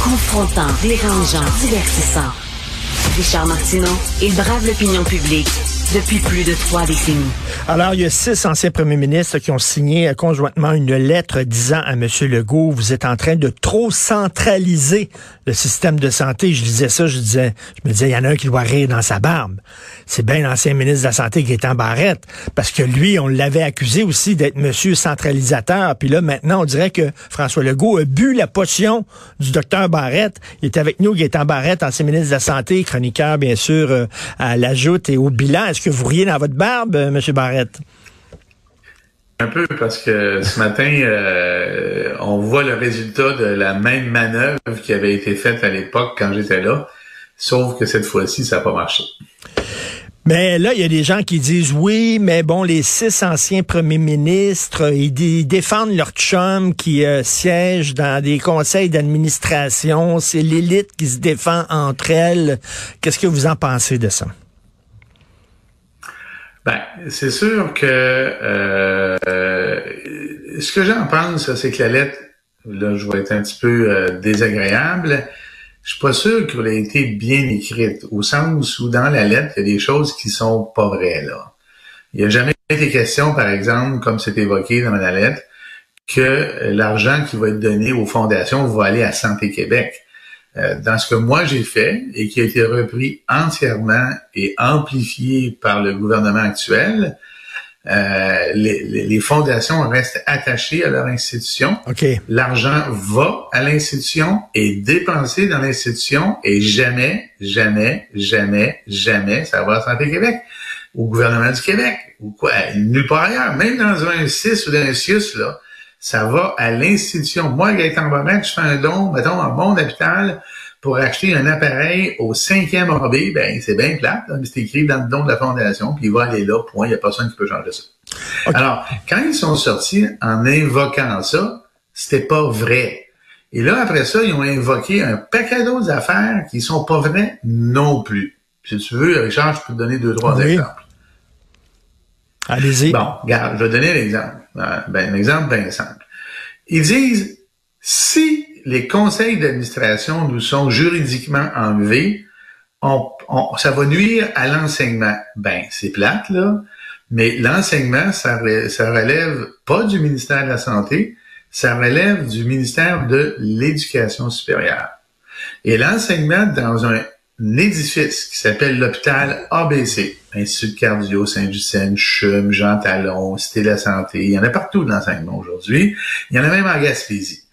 Confrontant, dérangeant, divertissant. Richard Martineau, il brave l'opinion publique depuis plus de trois décennies. Alors, il y a six anciens premiers ministres qui ont signé euh, conjointement une lettre disant à M. Legault, vous êtes en train de trop centraliser le système de santé. Je disais ça, je disais, je me disais, il y en a un qui doit rire dans sa barbe. C'est bien l'ancien ministre de la Santé qui est en barrette, parce que lui, on l'avait accusé aussi d'être monsieur centralisateur. Puis là, maintenant, on dirait que François Legault a bu la potion du docteur Barrette. Il est avec nous, en barrette, ancien ministre de la Santé, chroniqueur, bien sûr, euh, à la joute et au bilan. Que vous riez dans votre barbe, euh, M. Barrette? Un peu parce que ce matin, euh, on voit le résultat de la même manœuvre qui avait été faite à l'époque quand j'étais là, sauf que cette fois-ci, ça n'a pas marché. Mais là, il y a des gens qui disent oui, mais bon, les six anciens premiers ministres, ils, défendent leur chum qui euh, siège dans des conseils d'administration. C'est l'élite qui se défend entre elles. Qu'est-ce que vous en pensez de ça? Ben, c'est sûr que euh, ce que j'en pense, c'est que la lettre, là, je vais être un petit peu euh, désagréable. Je suis pas sûr qu'elle ait été bien écrite, au sens où dans la lettre, il y a des choses qui sont pas vraies là. Il n'y a jamais été question, par exemple, comme c'est évoqué dans la lettre, que l'argent qui va être donné aux fondations va aller à Santé Québec. Euh, dans ce que moi j'ai fait et qui a été repris entièrement et amplifié par le gouvernement actuel, euh, les, les, fondations restent attachées à leur institution. L'argent va à l'institution et dépensé dans l'institution et jamais, jamais, jamais, jamais ça va à Santé Québec, au gouvernement du Québec ou quoi, nulle part ailleurs, même dans un CIS ou dans un CIUS, là ça va à l'institution. Moi, Gaëtan Barrette, je fais un don, mettons, en bon hôpital pour acheter un appareil au cinquième AB, ben c'est bien plate, c'est écrit dans le don de la fondation, puis il va aller là, point, il n'y a personne qui peut changer ça. Alors, quand ils sont sortis en invoquant ça, c'était pas vrai. Et là, après ça, ils ont invoqué un paquet d'autres affaires qui sont pas vraies non plus. Si tu veux, Richard, je peux te donner deux, trois exemples. Allez-y. Bon, regarde, je vais donner l'exemple. Euh, ben, un exemple bien simple. Ils disent, si les conseils d'administration nous sont juridiquement enlevés, on, ça va nuire à l'enseignement. Ben, c'est plate, là, mais l'enseignement, ça, ça relève pas du ministère de la Santé, ça relève du ministère de l'Éducation supérieure. Et l'enseignement dans un édifice qui s'appelle l'hôpital ABC, Institut cardio, Saint-Justine, CHUM, Jean Talon, Cité de la Santé. Il y en a partout de l'enseignement aujourd'hui. Il y en a même en Gaspésie.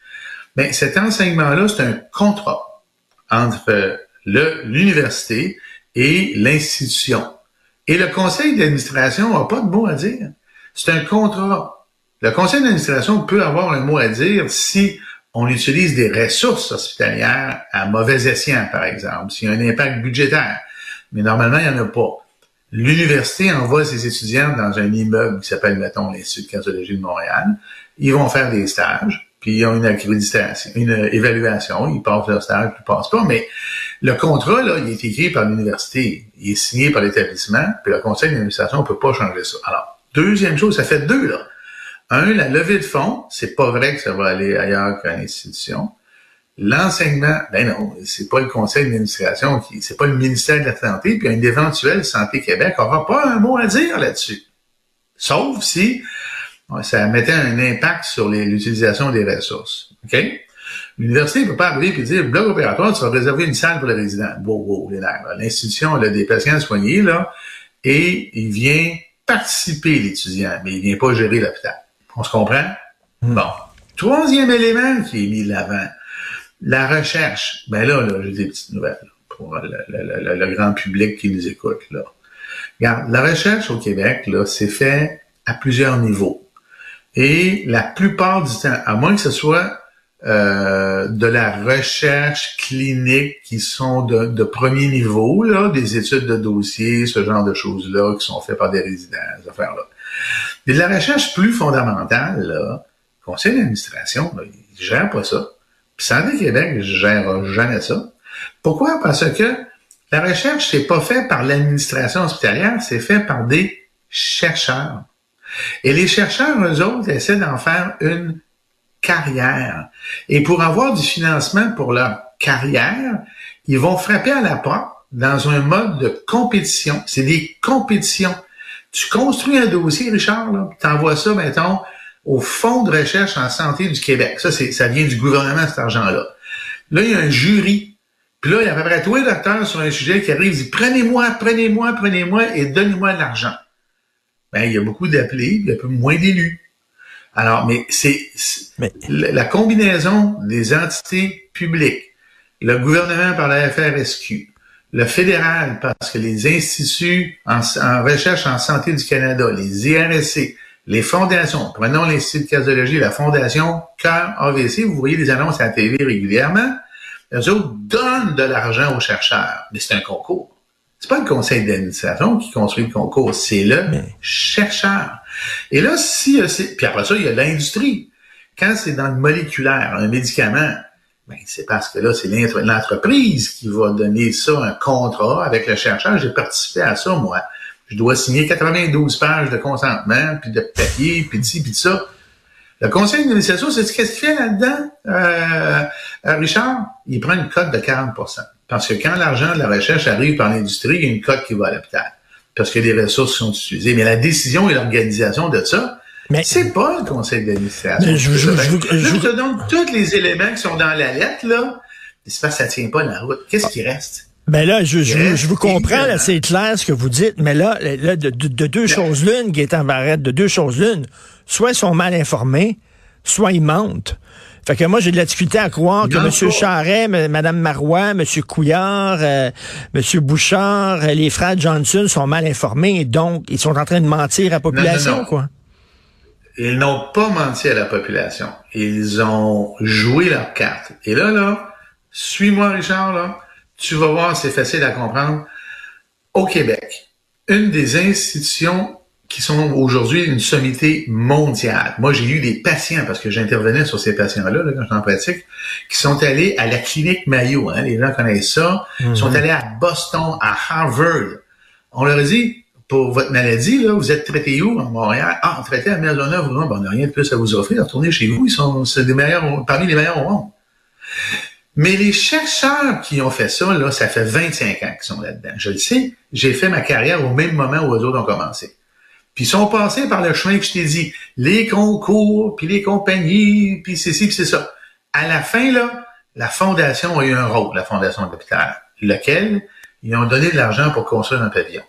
Mais cet enseignement-là, c'est un contrat entre l'université et l'institution. Et le conseil d'administration n'a pas de mot à dire. C'est un contrat. Le conseil d'administration peut avoir un mot à dire si on utilise des ressources hospitalières à mauvais escient, par exemple, s'il y a un impact budgétaire. Mais normalement, il n'y en a pas. L'université envoie ses étudiants dans un immeuble qui s'appelle, mettons, l'Institut de cardiologie de Montréal. Ils vont faire des stages, puis ils ont une accréditation, une évaluation. Ils passent leur stage, ils passent pas. Mais le contrat, là, il est écrit par l'université. Il est signé par l'établissement, puis le conseil d'administration ne peut pas changer ça. Alors, deuxième chose, ça fait deux, là. Un, la levée de fonds, c'est pas vrai que ça va aller ailleurs qu'à l'institution. L'enseignement, ben non, c'est pas le conseil d'administration qui, c'est pas le ministère de la Santé, puis un éventuel Santé Québec aura pas un mot à dire là-dessus. Sauf si ça mettait un impact sur l'utilisation des ressources. OK? L'université ne peut pas arriver et dire, bloc opératoire, tu vas réserver une salle pour les résidents. Wow, wow, les L'institution a des patients soignés, là, et il vient participer, l'étudiant, mais il vient pas gérer l'hôpital. On se comprend? Hmm. Bon. Troisième élément qui est mis de l'avant, la recherche. Ben là, là j'ai des petites nouvelles pour le, grand public qui nous écoute. Là. Regarde, la recherche au Québec, là, c'est fait à plusieurs niveaux. Et la plupart du temps, à moins que ce soit euh, de la recherche clinique qui sont de, premier niveau, là, des études de dossier, ce genre de choses-là, qui sont faites par des résidents, ces affaires-là. Mais de la recherche plus fondamentale, là, le conseil d'administration, il gère pas ça. Puis Santé Québec gère jamais ça. Pourquoi? Parce que la recherche, c'est pas fait par l'administration hospitalière, c'est fait par des chercheurs. Et les chercheurs, eux autres, essaient d'en faire une carrière. Et pour avoir du financement pour leur carrière, ils vont frapper à la porte dans un mode de compétition. C'est des compétitions. Tu construis un dossier, Richard, tu envoies ça, mettons, au Fonds de recherche en santé du Québec. Ça, c'est, ça vient du gouvernement, cet argent-là. Là, il y a un jury. Puis là, il y a à peu près tous les docteurs sur un sujet qui arrivent, ils disent, prenez-moi, prenez-moi, prenez-moi et donnez-moi de l'argent. Ben, il y a beaucoup d'appelés, il y a peu moins d'élus. Alors, mais c'est la combinaison des entités publiques, le gouvernement par la FRSQ, le fédéral parce que les instituts en, recherche en santé du Canada, les IRSC, les fondations, prenons l'Institut de cardiologie, la fondation Cœur AVC, vous voyez des annonces à la TV régulièrement, les autres donnent de l'argent aux chercheurs, mais c'est un concours. C'est pas le conseil d'administration qui construit le concours, c'est le chercheur. Et là, si euh, c'est, puis après ça, il y a l'industrie. Quand c'est dans le moléculaire, un médicament, ben, c'est parce que là, c'est l'entreprise qui va donner ça, un contrat avec le chercheur. J'ai participé à ça, moi. Je dois signer 92 pages de consentement, puis de papier, puis de ci, puis de ça. Le conseil d'administration, c'est ce qu'il fait là-dedans, euh, euh, Richard? Il prend une cote de 40% Parce que quand l'argent de la recherche arrive par l'industrie, il y a une cote qui va à l'hôpital. Parce que les ressources sont utilisées. Mais la décision et l'organisation de ça, mais c'est pas le conseil d'administration. Je, je, je, te donne tous les éléments qui sont dans la lettre, là. Ça tient pas la route. Qu'est-ce qui reste? Ben là, je, je, vous comprends, là, c'est clair ce que vous dites, mais là, là de, deux choses l'une, qui est en barrette, de deux choses l'une, soit ils sont mal informés, soit ils mentent. Fait que moi, j'ai de la difficulté à croire que M. Charret, Mme Marois, M. Couillard, euh, M. Bouchard, les frères Johnson sont mal informés et donc ils sont en train de mentir à la population, quoi. Ils n'ont pas menti à la population. Ils ont joué leur carte. Et là, là, suis-moi, Richard, là, tu vas voir, c'est facile à comprendre. Au Québec, une des institutions qui sont aujourd'hui une sommité mondiale. Moi, j'ai eu des patients, parce que j'intervenais sur ces patients-là là, quand j'étais en pratique, qui sont allés à la clinique Mayo. Hein, les gens connaissent ça. Ils sont mhm. allés à Boston, à Harvard. On leur a dit, pour votre maladie, là, vous êtes traité où, à Montréal? Ah, traité à Maisonneuve, ben, on n'a rien de plus à vous offrir. Retournez chez vous, ils sont des meilleurs, parmi les meilleurs au monde. Mais les chercheurs qui ont fait ça, là, ça fait 25 ans qu'ils sont là-dedans. Je le sais, j'ai fait ma carrière au même moment où les autres ont commencé. Puis ils sont passés par le chemin que je t'ai dit, les concours, puis les compagnies, puis c'est ci, puis c'est ça. À la fin, là, la fondation a eu un rôle, la fondation de l'hôpital, lequel? Ils ont donné de l'argent pour construire un pavillon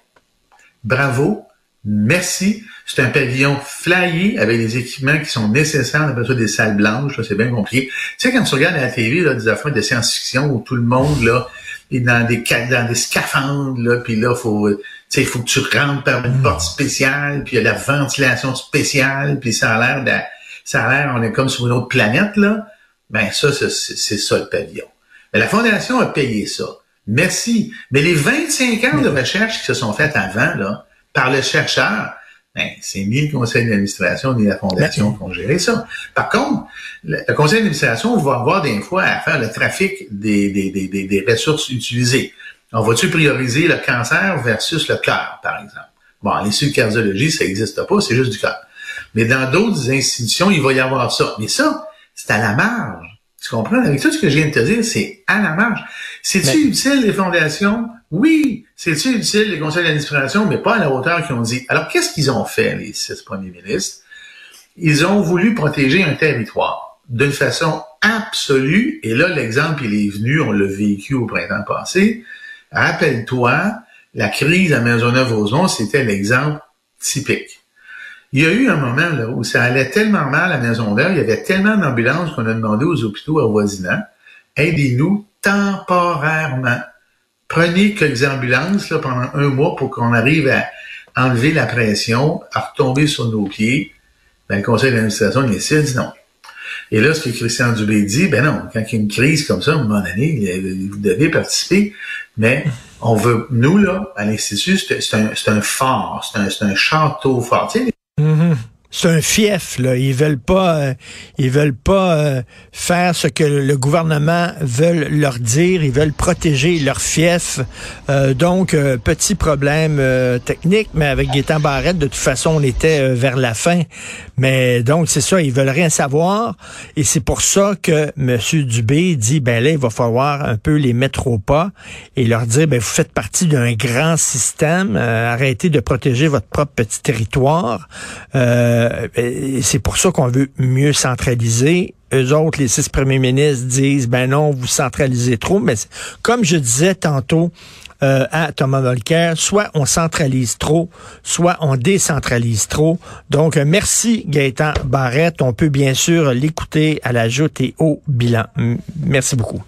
bravo, merci. C'est un pavillon flyé avec des équipements qui sont nécessaires, on appelle ça des salles blanches, c'est bien compliqué. Tu sais, quand tu regardes à la TV là, des affaires de science-fiction où tout le monde là est dans des dans des scaphandres, là, puis là, faut il faut que tu rentres par une porte spéciale, puis il y a la ventilation spéciale, puis ça a l'air de, ça a l'air, on est comme sur une autre planète, là. Ben, ça, c'est ça le pavillon. Mais la Fondation a payé ça. Merci. Mais les 25 ans de recherche qui se sont faites avant, là, par le chercheur, ben, c'est ni le conseil d'administration ni la fondation qui ont géré ça. Par contre, le, conseil d'administration va avoir des fois à faire le trafic des, des, des, des ressources utilisées. On va-tu prioriser le cancer versus le cœur, par exemple? Bon, en de cardiologie, ça n'existe pas, c'est juste du cœur. Mais dans d'autres institutions, il va y avoir ça. Mais ça, c'est à la marge. Tu comprends? Avec tout ce que je viens de te dire, c'est à la marge. C'est-tu utile les fondations? Oui. C'est-tu utile les conseils d'administration, mais pas à la hauteur qu'ils ont dit. Alors, qu'est-ce qu'ils ont fait, les six premiers ministres? Ils ont voulu protéger un territoire d'une façon absolue. Et là, l'exemple, il est venu, on l'a vécu au printemps passé. Rappelle-toi, la crise à Maisonneuve-Rosemont, c'était l'exemple typique. Il y a eu un moment là, où ça allait tellement mal à Maisonneuve, il y avait tellement d'ambulances qu'on a demandé aux hôpitaux avoisinants, aidez-nous temporairement. Prenez quelques ambulances là, pendant un mois pour qu'on arrive à enlever la pression, à retomber sur nos pieds. Ben, le conseil d'administration, il a dit non. Et là, ce que Christian Dubé dit, ben non, quand il y a une crise comme ça, à un moment donné, vous devez participer, mais on veut, nous, là, à l'Institut, c'est un, un, fort, c'est un, un, château fort. Tu sais. C'est un fief là. Ils veulent pas, euh, ils veulent pas euh, faire ce que le gouvernement veut leur dire. Ils veulent protéger leur fief. Euh, donc petit problème technique, mais avec Gaétan Barrette, de toute façon, on était vers la fin. Mais donc c'est ça, ils veulent rien savoir, et c'est pour ça que M. Dubé dit ben là, il va falloir un peu les mettre au pas et leur dire ben vous faites partie d'un grand système. arrêtez de protéger votre propre petit territoire. Euh, c'est pour ça qu'on veut mieux centraliser. Eux autres, les six premiers ministres disent, ben non, vous centralisez trop. Mais comme je disais tantôt euh, à Thomas Volcker, soit on centralise trop, soit on décentralise trop. Donc, euh, merci Gaëtan Barrette. On peut bien sûr l'écouter à la joute et au bilan. Merci beaucoup.